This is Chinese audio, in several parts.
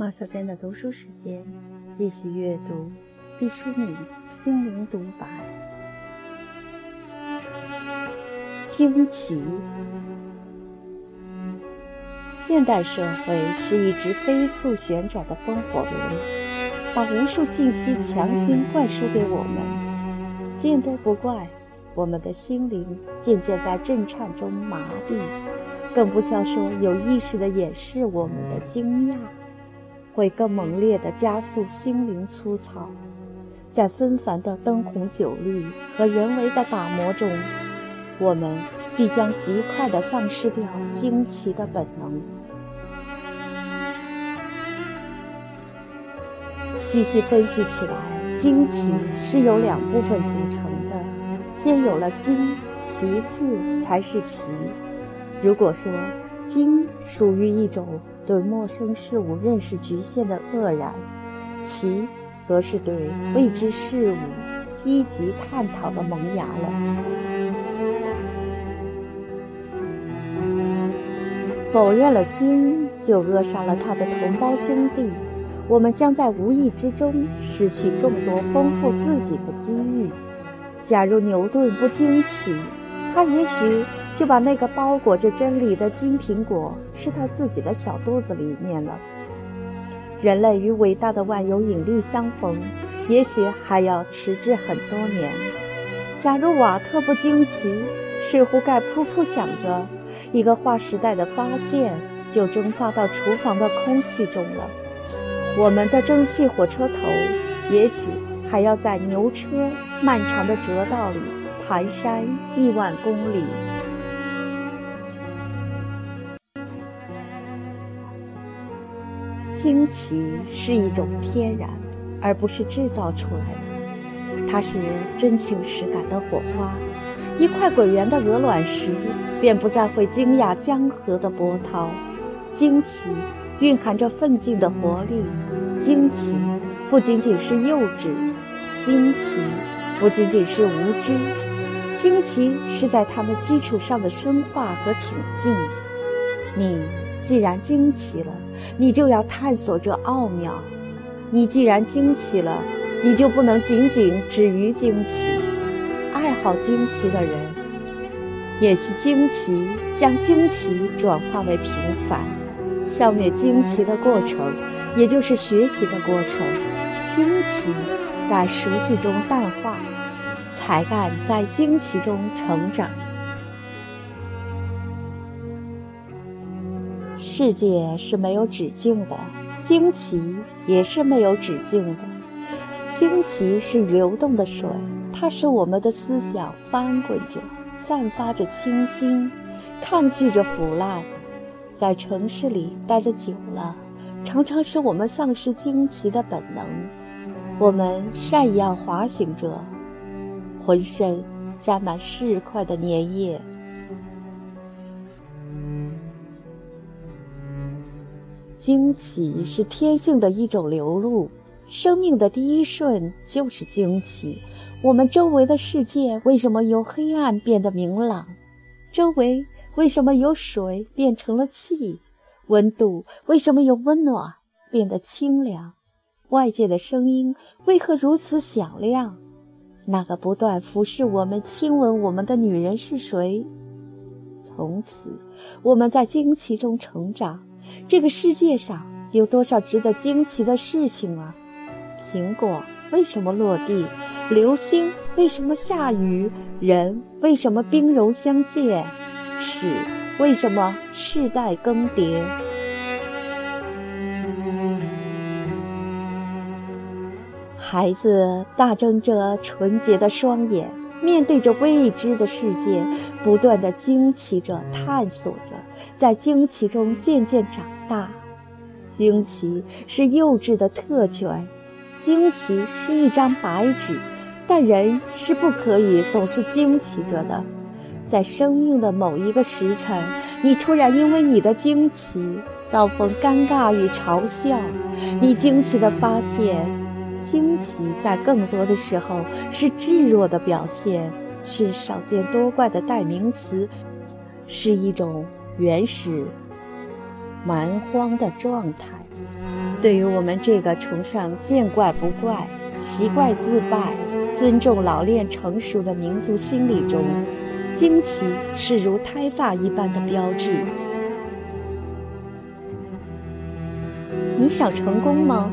马小珍的读书时间，继续阅读毕淑敏心灵独白。惊奇。现代社会是一直飞速旋转的风火轮，把无数信息强行灌输给我们。见多不怪，我们的心灵渐渐在震颤中麻痹，更不消说有意识地掩饰我们的惊讶。会更猛烈地加速心灵粗糙，在纷繁的灯红酒绿和人为的打磨中，我们必将极快地丧失掉惊奇的本能。细细分析起来，惊奇是由两部分组成的，先有了惊，其次才是奇。如果说惊属于一种。对陌生事物认识局限的愕然，其则是对未知事物积极探讨的萌芽了。否认了惊，就扼杀了他的同胞兄弟，我们将在无意之中失去众多丰富自己的机遇。假如牛顿不惊奇，他也许。就把那个包裹着真理的金苹果吃到自己的小肚子里面了。人类与伟大的万有引力相逢，也许还要迟滞很多年。假如瓦特不惊奇，水壶盖噗噗响着，一个划时代的发现就蒸发到厨房的空气中了。我们的蒸汽火车头，也许还要在牛车漫长的折道里蹒跚亿万公里。惊奇是一种天然，而不是制造出来的。它是真情实感的火花。一块滚圆的鹅卵石，便不再会惊讶江河的波涛。惊奇蕴含着奋进的活力。惊奇不仅仅是幼稚，惊奇不仅仅是无知，惊奇是在他们基础上的深化和挺进。你。既然惊奇了，你就要探索这奥妙；你既然惊奇了，你就不能仅仅止于惊奇。爱好惊奇的人，演习惊奇，将惊奇转化为平凡，消灭惊奇的过程，也就是学习的过程。惊奇在熟悉中淡化，才干在惊奇中成长。世界是没有止境的，惊奇也是没有止境的。惊奇是流动的水，它使我们的思想翻滚着，散发着清新，抗拒着腐烂。在城市里待得久了，常常使我们丧失惊奇的本能。我们善样滑行着，浑身沾满市侩的粘液。惊奇是天性的一种流露，生命的第一瞬就是惊奇。我们周围的世界为什么由黑暗变得明朗？周围为什么由水变成了气？温度为什么由温暖变得清凉？外界的声音为何如此响亮？那个不断俯视我们、亲吻我们的女人是谁？从此，我们在惊奇中成长。这个世界上有多少值得惊奇的事情啊？苹果为什么落地？流星为什么下雨？人为什么兵戎相见？史为什么世代更迭？孩子大睁着纯洁的双眼，面对着未知的世界，不断的惊奇着，探索着。在惊奇中渐渐长大，惊奇是幼稚的特权，惊奇是一张白纸，但人是不可以总是惊奇着的。在生命的某一个时辰，你突然因为你的惊奇遭逢尴尬与嘲笑，你惊奇地发现，惊奇在更多的时候是稚弱的表现，是少见多怪的代名词，是一种。原始蛮荒的状态。对于我们这个崇尚见怪不怪、奇怪自败、尊重老练成熟的民族心理中，惊奇是如胎发一般的标志。你想成功吗？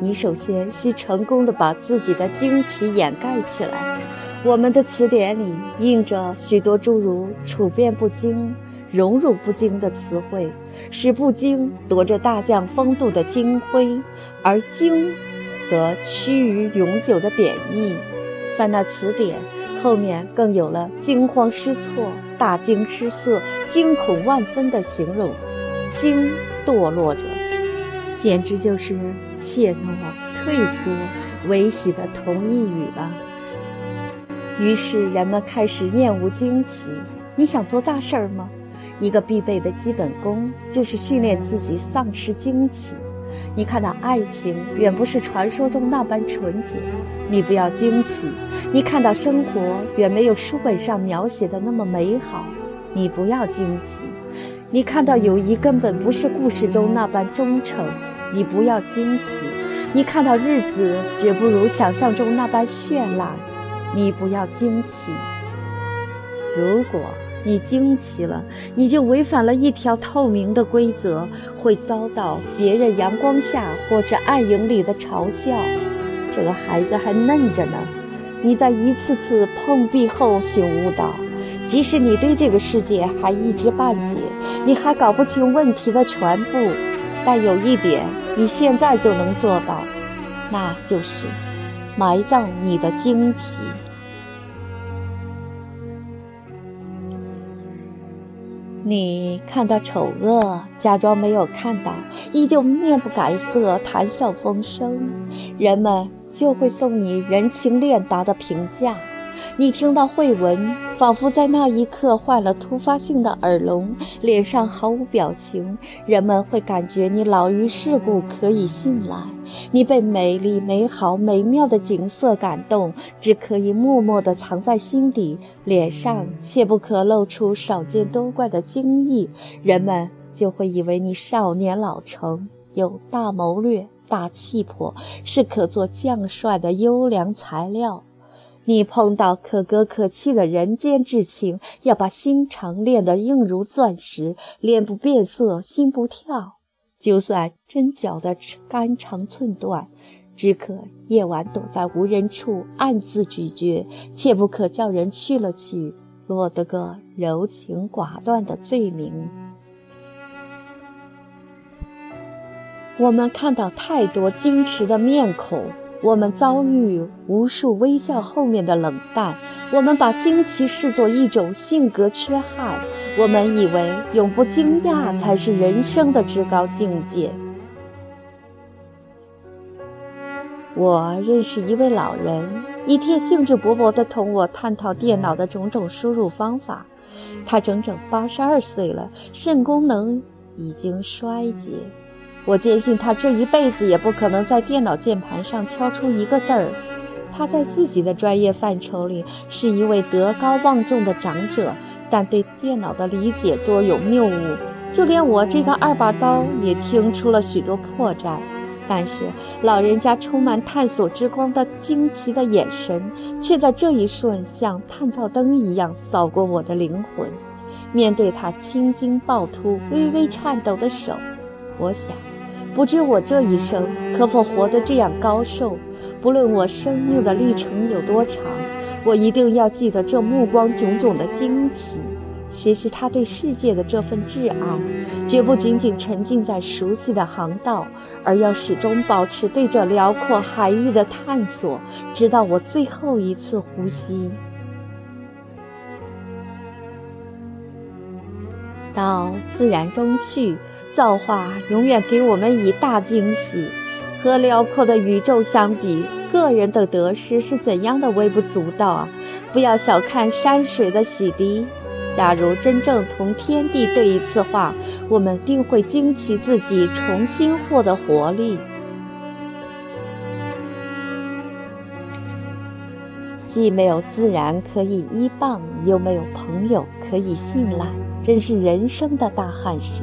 你首先需成功的把自己的惊奇掩盖起来。我们的词典里印着许多诸如“处变不惊”“荣辱不惊”的词汇，使不惊夺着大将风度的金辉，而惊则趋于永久的贬义。翻那词典，后面更有了惊慌失措、大惊失色、惊恐万分的形容。惊，堕落者。简直就是怯懦、退缩、危喜的同义语了。于是人们开始厌恶惊奇。你想做大事儿吗？一个必备的基本功就是训练自己丧失惊奇。你看到爱情远不是传说中那般纯洁，你不要惊奇；你看到生活远没有书本上描写的那么美好，你不要惊奇；你看到友谊根本不是故事中那般忠诚。你不要惊奇，你看到日子绝不如想象中那般绚烂。你不要惊奇，如果你惊奇了，你就违反了一条透明的规则，会遭到别人阳光下或者暗影里的嘲笑。这个孩子还嫩着呢。你在一次次碰壁后醒悟到，即使你对这个世界还一知半解，你还搞不清问题的全部。但有一点，你现在就能做到，那就是埋葬你的惊奇。你看到丑恶，假装没有看到，依旧面不改色，谈笑风生，人们就会送你人情练达的评价。你听到慧文，仿佛在那一刻患了突发性的耳聋，脸上毫无表情。人们会感觉你老于世故，可以信赖。你被美丽、美好、美妙的景色感动，只可以默默地藏在心底，脸上切不可露出少见多怪的惊异。人们就会以为你少年老成，有大谋略、大气魄，是可做将帅的优良材料。你碰到可歌可泣的人间至情，要把心肠练得硬如钻石，脸不变色，心不跳。就算针绞得肝肠寸断，只可夜晚躲在无人处暗自咀嚼，切不可叫人去了去，落得个柔情寡断的罪名。我们看到太多矜持的面孔。我们遭遇无数微笑后面的冷淡，我们把惊奇视作一种性格缺憾，我们以为永不惊讶才是人生的至高境界。我认识一位老人，一天兴致勃勃地同我探讨电脑的种种输入方法。他整整八十二岁了，肾功能已经衰竭。我坚信他这一辈子也不可能在电脑键盘上敲出一个字儿。他在自己的专业范畴里是一位德高望重的长者，但对电脑的理解多有谬误，就连我这个二把刀也听出了许多破绽。但是老人家充满探索之光的惊奇的眼神，却在这一瞬像探照灯一样扫过我的灵魂。面对他青筋暴突、微微颤抖的手，我想。不知我这一生可否活得这样高寿？不论我生命的历程有多长，我一定要记得这目光炯炯的惊奇，学习他对世界的这份挚爱，绝不仅仅沉浸在熟悉的航道，而要始终保持对这辽阔海域的探索，直到我最后一次呼吸。到自然中去。造化永远给我们以大惊喜，和辽阔的宇宙相比，个人的得失是怎样的微不足道啊！不要小看山水的洗涤，假如真正同天地对一次话，我们定会惊奇自己重新获得活力。既没有自然可以依傍，又没有朋友可以信赖，真是人生的大憾事。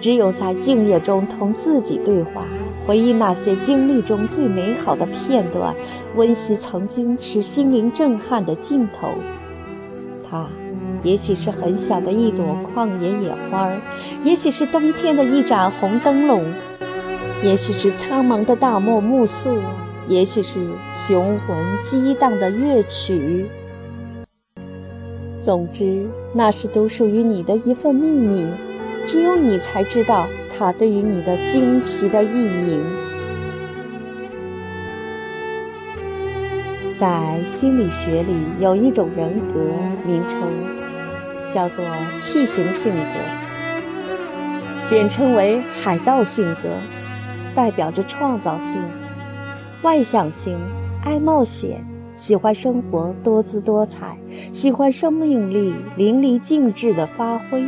只有在静夜中同自己对话，回忆那些经历中最美好的片段，温习曾经使心灵震撼的镜头。它，也许是很小的一朵旷野野花，也许是冬天的一盏红灯笼，也许是苍茫的大漠暮色，也许是雄浑激荡的乐曲。总之，那是独属于你的一份秘密，只有你才知道它对于你的惊奇的意义。在心理学里，有一种人格名称叫做 T 型性格，简称为海盗性格，代表着创造性、外向性、爱冒险。喜欢生活多姿多彩，喜欢生命力淋漓尽致的发挥。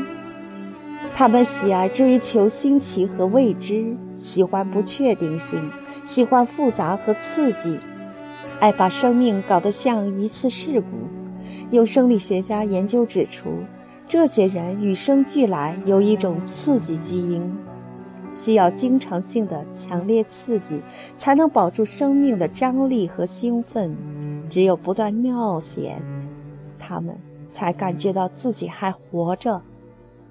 他们喜爱追求新奇和未知，喜欢不确定性，喜欢复杂和刺激，爱把生命搞得像一次事故。有生理学家研究指出，这些人与生俱来有一种刺激基因。需要经常性的强烈刺激，才能保住生命的张力和兴奋。只有不断冒险，他们才感觉到自己还活着。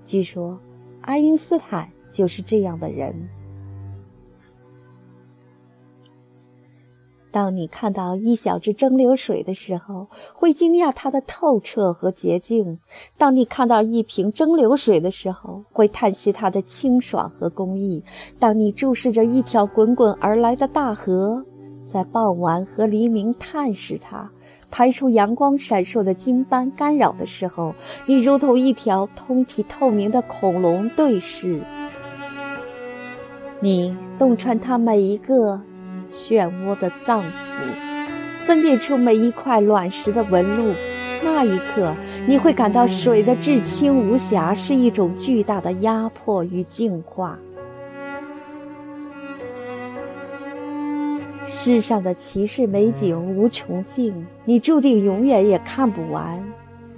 据说，爱因斯坦就是这样的人。当你看到一小支蒸馏水的时候，会惊讶它的透彻和洁净；当你看到一瓶蒸馏水的时候，会叹息它的清爽和工艺；当你注视着一条滚滚而来的大河，在傍晚和黎明探视它，排出阳光闪烁的金斑干扰的时候，你如同一条通体透明的恐龙对视，你洞穿它每一个。漩涡的脏腑，分辨出每一块卵石的纹路。那一刻，你会感到水的至清无瑕是一种巨大的压迫与净化。世上的奇世美景无穷尽，你注定永远也看不完。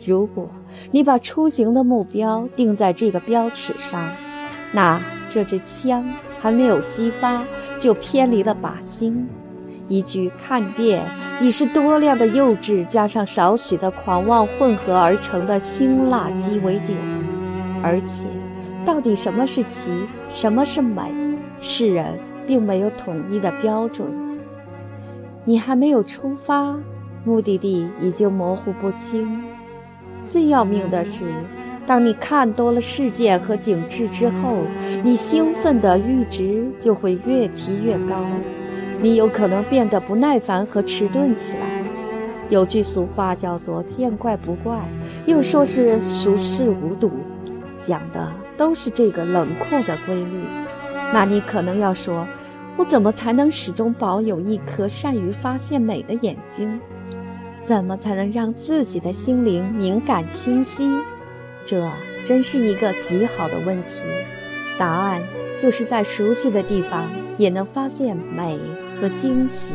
如果你把出行的目标定在这个标尺上，那这支枪。还没有激发，就偏离了靶心。一句看遍，已是多量的幼稚加上少许的狂妄混合而成的辛辣鸡尾酒。而且，到底什么是奇，什么是美，世人并没有统一的标准。你还没有出发，目的地已经模糊不清。最要命的是。当你看多了世界和景致之后，你兴奋的阈值就会越提越高，你有可能变得不耐烦和迟钝起来。有句俗话叫做“见怪不怪”，又说是“熟视无睹”，讲的都是这个冷酷的规律。那你可能要说：“我怎么才能始终保有一颗善于发现美的眼睛？怎么才能让自己的心灵敏感清晰？”这真是一个极好的问题，答案就是在熟悉的地方也能发现美和惊喜。